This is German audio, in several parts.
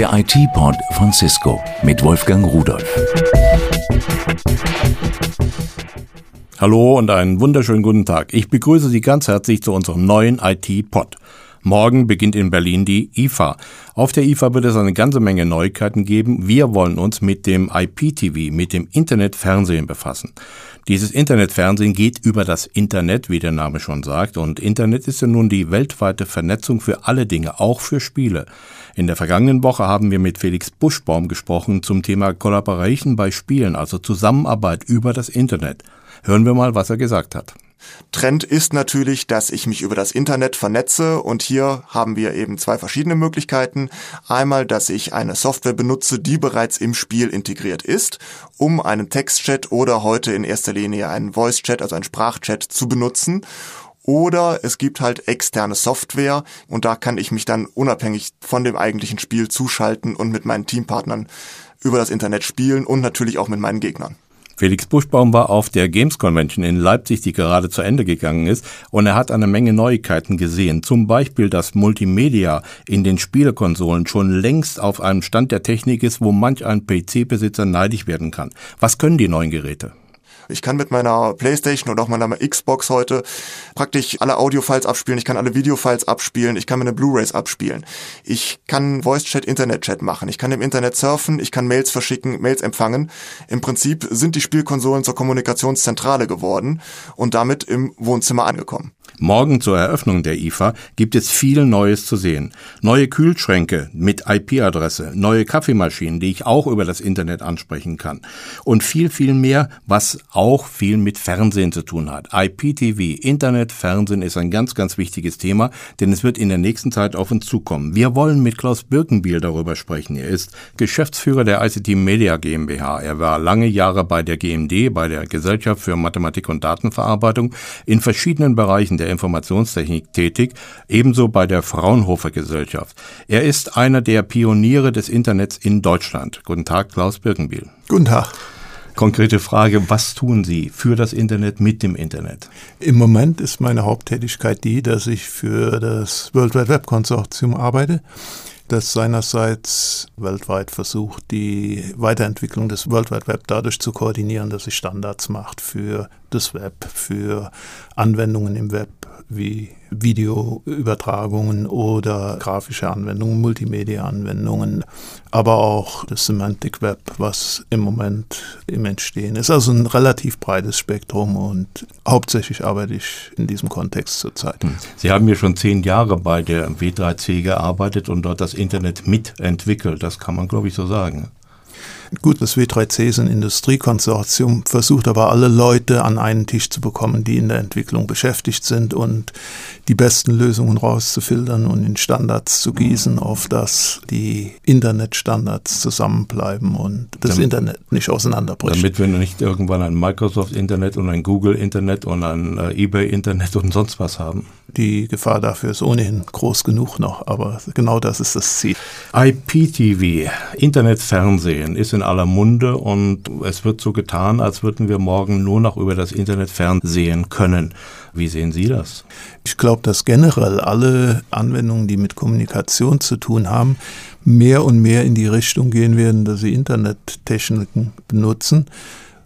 Der IT-Pod von Cisco mit Wolfgang Rudolf. Hallo und einen wunderschönen guten Tag. Ich begrüße Sie ganz herzlich zu unserem neuen IT-Pod. Morgen beginnt in Berlin die IFA. Auf der IFA wird es eine ganze Menge Neuigkeiten geben. Wir wollen uns mit dem IPTV, mit dem Internetfernsehen befassen. Dieses Internetfernsehen geht über das Internet, wie der Name schon sagt, und Internet ist ja nun die weltweite Vernetzung für alle Dinge, auch für Spiele. In der vergangenen Woche haben wir mit Felix Buschbaum gesprochen zum Thema Collaboration bei Spielen, also Zusammenarbeit über das Internet. Hören wir mal, was er gesagt hat. Trend ist natürlich, dass ich mich über das Internet vernetze und hier haben wir eben zwei verschiedene Möglichkeiten. Einmal, dass ich eine Software benutze, die bereits im Spiel integriert ist, um einen Textchat oder heute in erster Linie einen Voice-Chat, also einen Sprachchat zu benutzen. Oder es gibt halt externe Software und da kann ich mich dann unabhängig von dem eigentlichen Spiel zuschalten und mit meinen Teampartnern über das Internet spielen und natürlich auch mit meinen Gegnern. Felix Buschbaum war auf der Games Convention in Leipzig, die gerade zu Ende gegangen ist, und er hat eine Menge Neuigkeiten gesehen. Zum Beispiel, dass Multimedia in den Spielekonsolen schon längst auf einem Stand der Technik ist, wo manch ein PC-Besitzer neidisch werden kann. Was können die neuen Geräte? Ich kann mit meiner Playstation oder auch meiner Xbox heute praktisch alle Audio-Files abspielen, ich kann alle Video-Files abspielen, ich kann meine Blu-rays abspielen. Ich kann Voice-Chat, Internet-Chat machen, ich kann im Internet surfen, ich kann Mails verschicken, Mails empfangen. Im Prinzip sind die Spielkonsolen zur Kommunikationszentrale geworden und damit im Wohnzimmer angekommen. Morgen zur Eröffnung der IFA gibt es viel Neues zu sehen. Neue Kühlschränke mit IP-Adresse, neue Kaffeemaschinen, die ich auch über das Internet ansprechen kann. Und viel, viel mehr, was auch viel mit Fernsehen zu tun hat. IPTV, Internet, Fernsehen ist ein ganz, ganz wichtiges Thema, denn es wird in der nächsten Zeit auf uns zukommen. Wir wollen mit Klaus Birkenbiel darüber sprechen. Er ist Geschäftsführer der ICT Media GmbH. Er war lange Jahre bei der GMD, bei der Gesellschaft für Mathematik und Datenverarbeitung, in verschiedenen Bereichen der Informationstechnik tätig, ebenso bei der Fraunhofer Gesellschaft. Er ist einer der Pioniere des Internets in Deutschland. Guten Tag, Klaus Birkenbiel. Guten Tag. Konkrete Frage, was tun Sie für das Internet mit dem Internet? Im Moment ist meine Haupttätigkeit die, dass ich für das World Wide Web Konsortium arbeite das seinerseits weltweit versucht, die Weiterentwicklung des World Wide Web dadurch zu koordinieren, dass es Standards macht für das Web, für Anwendungen im Web wie Videoübertragungen oder grafische Anwendungen, Multimedia-Anwendungen, aber auch das Semantic Web, was im Moment im Entstehen ist. Also ein relativ breites Spektrum und hauptsächlich arbeite ich in diesem Kontext zurzeit. Hm. Sie haben ja schon zehn Jahre bei der W3C gearbeitet und dort das Internet mitentwickelt. Das kann man, glaube ich, so sagen. Gut, das W3C ist ein Industriekonsortium, versucht aber alle Leute an einen Tisch zu bekommen, die in der Entwicklung beschäftigt sind und die besten Lösungen rauszufiltern und in Standards zu gießen, auf dass die Internetstandards zusammenbleiben und das damit, Internet nicht auseinanderbricht. Damit wir nicht irgendwann ein Microsoft-Internet und ein Google-Internet und ein äh, eBay-Internet und sonst was haben. Die Gefahr dafür ist ohnehin groß genug noch, aber genau das ist das Ziel. IPTV, Internetfernsehen, ist in aller Munde und es wird so getan, als würden wir morgen nur noch über das Internet fernsehen können. Wie sehen Sie das? Ich glaube, dass generell alle Anwendungen, die mit Kommunikation zu tun haben, mehr und mehr in die Richtung gehen werden, dass sie Internettechniken benutzen.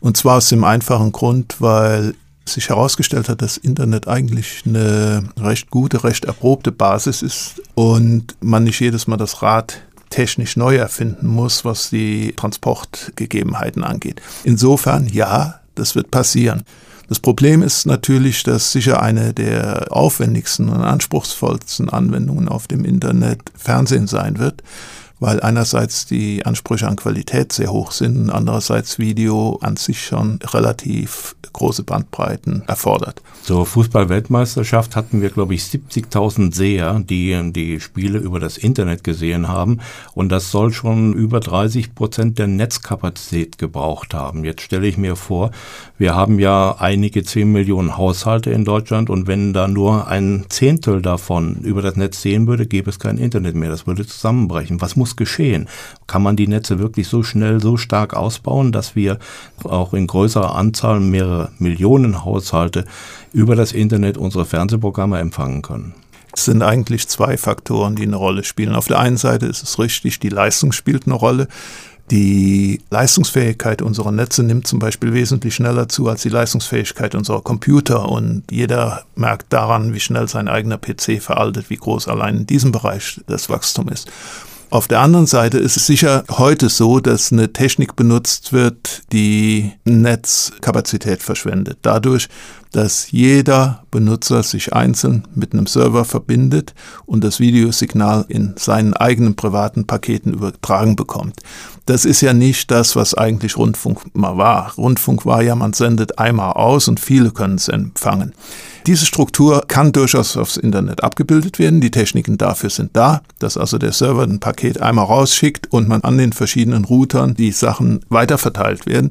Und zwar aus dem einfachen Grund, weil sich herausgestellt hat, dass Internet eigentlich eine recht gute, recht erprobte Basis ist und man nicht jedes Mal das Rad technisch neu erfinden muss, was die Transportgegebenheiten angeht. Insofern, ja, das wird passieren. Das Problem ist natürlich, dass sicher eine der aufwendigsten und anspruchsvollsten Anwendungen auf dem Internet Fernsehen sein wird weil einerseits die Ansprüche an Qualität sehr hoch sind andererseits Video an sich schon relativ große Bandbreiten erfordert. Zur Fußball-Weltmeisterschaft hatten wir, glaube ich, 70.000 Seher, die die Spiele über das Internet gesehen haben und das soll schon über 30 Prozent der Netzkapazität gebraucht haben. Jetzt stelle ich mir vor, wir haben ja einige 10 Millionen Haushalte in Deutschland und wenn da nur ein Zehntel davon über das Netz sehen würde, gäbe es kein Internet mehr. Das würde zusammenbrechen. Was muss muss geschehen? Kann man die Netze wirklich so schnell, so stark ausbauen, dass wir auch in größerer Anzahl mehrere Millionen Haushalte über das Internet unsere Fernsehprogramme empfangen können? Es sind eigentlich zwei Faktoren, die eine Rolle spielen. Auf der einen Seite ist es richtig, die Leistung spielt eine Rolle. Die Leistungsfähigkeit unserer Netze nimmt zum Beispiel wesentlich schneller zu als die Leistungsfähigkeit unserer Computer. Und jeder merkt daran, wie schnell sein eigener PC veraltet, wie groß allein in diesem Bereich das Wachstum ist. Auf der anderen Seite ist es sicher heute so, dass eine Technik benutzt wird, die Netzkapazität verschwendet. Dadurch, dass jeder Benutzer sich einzeln mit einem Server verbindet und das Videosignal in seinen eigenen privaten Paketen übertragen bekommt. Das ist ja nicht das, was eigentlich Rundfunk mal war. Rundfunk war ja, man sendet einmal aus und viele können es empfangen. Diese Struktur kann durchaus aufs Internet abgebildet werden. Die Techniken dafür sind da, dass also der Server ein Paket einmal rausschickt und man an den verschiedenen Routern die Sachen weiterverteilt werden.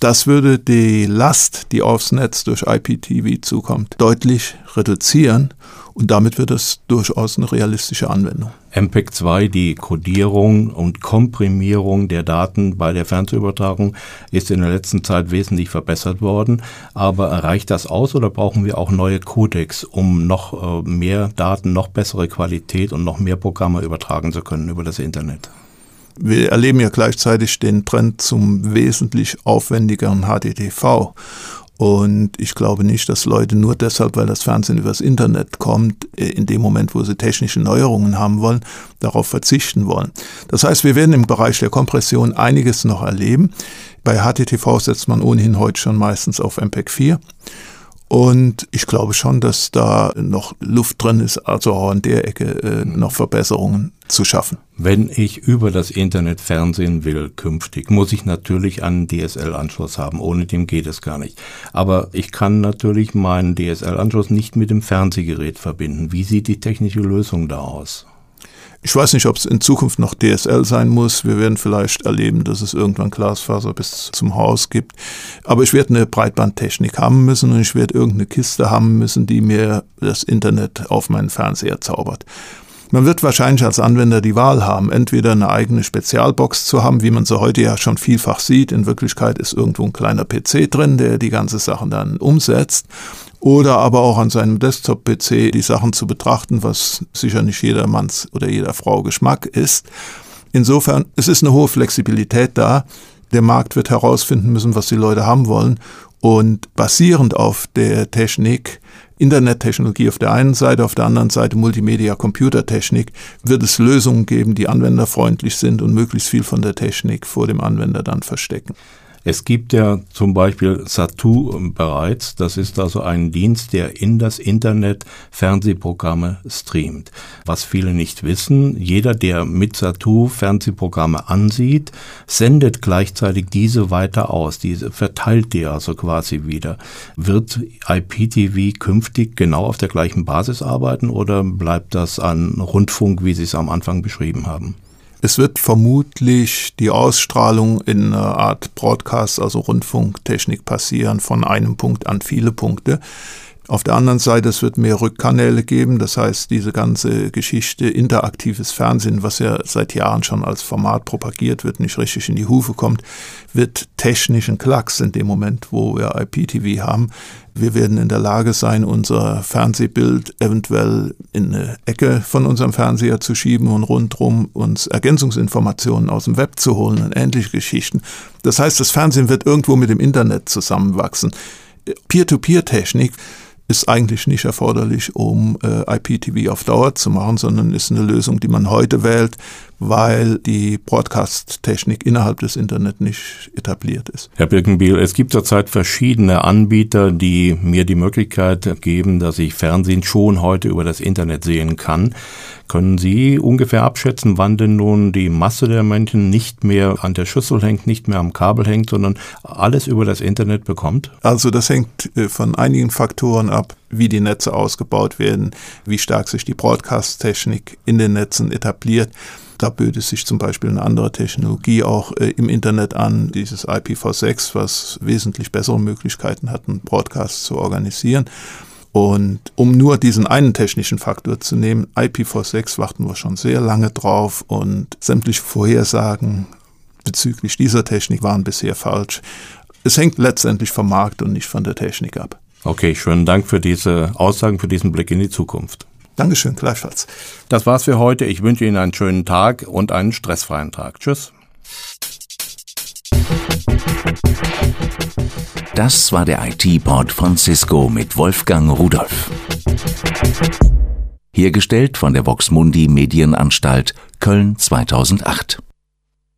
Das würde die Last, die aufs Netz durch IPTV zukommt, deutlich reduzieren und damit wird es durchaus eine realistische Anwendung. MPEG 2, die Codierung und Komprimierung der Daten bei der Fernsehübertragung ist in der letzten Zeit wesentlich verbessert worden. Aber reicht das aus oder brauchen wir auch neue Codecs, um noch äh, mehr Daten, noch bessere Qualität und noch mehr Programme übertragen zu können über das Internet? Wir erleben ja gleichzeitig den Trend zum wesentlich aufwendigeren HDTV. Und ich glaube nicht, dass Leute nur deshalb, weil das Fernsehen übers Internet kommt, äh, in dem Moment, wo sie technische Neuerungen haben wollen, darauf verzichten wollen. Das heißt, wir werden im Bereich der Kompression einiges noch erleben. Bei HTTV setzt man ohnehin heute schon meistens auf MPEG 4. Und ich glaube schon, dass da noch Luft drin ist, also auch an der Ecke äh, noch Verbesserungen zu schaffen. Wenn ich über das Internet fernsehen will künftig, muss ich natürlich einen DSL-Anschluss haben. Ohne dem geht es gar nicht. Aber ich kann natürlich meinen DSL-Anschluss nicht mit dem Fernsehgerät verbinden. Wie sieht die technische Lösung da aus? Ich weiß nicht, ob es in Zukunft noch DSL sein muss. Wir werden vielleicht erleben, dass es irgendwann Glasfaser bis zum Haus gibt. Aber ich werde eine Breitbandtechnik haben müssen und ich werde irgendeine Kiste haben müssen, die mir das Internet auf meinen Fernseher zaubert. Man wird wahrscheinlich als Anwender die Wahl haben, entweder eine eigene Spezialbox zu haben, wie man sie heute ja schon vielfach sieht. In Wirklichkeit ist irgendwo ein kleiner PC drin, der die ganze Sachen dann umsetzt oder aber auch an seinem Desktop-PC die Sachen zu betrachten, was sicher nicht jedermanns oder jeder Frau Geschmack ist. Insofern, es ist eine hohe Flexibilität da. Der Markt wird herausfinden müssen, was die Leute haben wollen. Und basierend auf der Technik, Internettechnologie auf der einen Seite, auf der anderen Seite Multimedia-Computertechnik, wird es Lösungen geben, die anwenderfreundlich sind und möglichst viel von der Technik vor dem Anwender dann verstecken. Es gibt ja zum Beispiel Satu bereits. Das ist also ein Dienst, der in das Internet Fernsehprogramme streamt. Was viele nicht wissen, jeder, der mit Satu Fernsehprogramme ansieht, sendet gleichzeitig diese weiter aus. Diese verteilt die also quasi wieder. Wird IPTV künftig genau auf der gleichen Basis arbeiten oder bleibt das an Rundfunk, wie Sie es am Anfang beschrieben haben? Es wird vermutlich die Ausstrahlung in einer Art Broadcast, also Rundfunktechnik passieren, von einem Punkt an viele Punkte. Auf der anderen Seite, es wird mehr Rückkanäle geben, das heißt, diese ganze Geschichte interaktives Fernsehen, was ja seit Jahren schon als Format propagiert wird, nicht richtig in die Hufe kommt, wird technischen Klacks in dem Moment, wo wir IPTV haben. Wir werden in der Lage sein, unser Fernsehbild eventuell in eine Ecke von unserem Fernseher zu schieben und rundherum uns Ergänzungsinformationen aus dem Web zu holen und ähnliche Geschichten. Das heißt, das Fernsehen wird irgendwo mit dem Internet zusammenwachsen. Peer-to-Peer-Technik ist eigentlich nicht erforderlich, um äh, IPTV auf Dauer zu machen, sondern ist eine Lösung, die man heute wählt, weil die Broadcast-Technik innerhalb des Internet nicht etabliert ist. Herr Birkenbiel, es gibt zurzeit verschiedene Anbieter, die mir die Möglichkeit geben, dass ich Fernsehen schon heute über das Internet sehen kann. Können Sie ungefähr abschätzen, wann denn nun die Masse der Menschen nicht mehr an der Schüssel hängt, nicht mehr am Kabel hängt, sondern alles über das Internet bekommt? Also das hängt äh, von einigen Faktoren ab, wie die Netze ausgebaut werden, wie stark sich die Broadcast-Technik in den Netzen etabliert. Da böte sich zum Beispiel eine andere Technologie auch äh, im Internet an, dieses IPv6, was wesentlich bessere Möglichkeiten hat, einen Broadcast zu organisieren. Und um nur diesen einen technischen Faktor zu nehmen, IPv6 warten wir schon sehr lange drauf und sämtliche Vorhersagen bezüglich dieser Technik waren bisher falsch. Es hängt letztendlich vom Markt und nicht von der Technik ab. Okay, schönen Dank für diese Aussagen, für diesen Blick in die Zukunft. Dankeschön, gleichfalls. Das war's für heute. Ich wünsche Ihnen einen schönen Tag und einen stressfreien Tag. Tschüss. Das war der IT-Pod von Cisco mit Wolfgang Rudolf. Hergestellt von der Voxmundi Medienanstalt Köln 2008.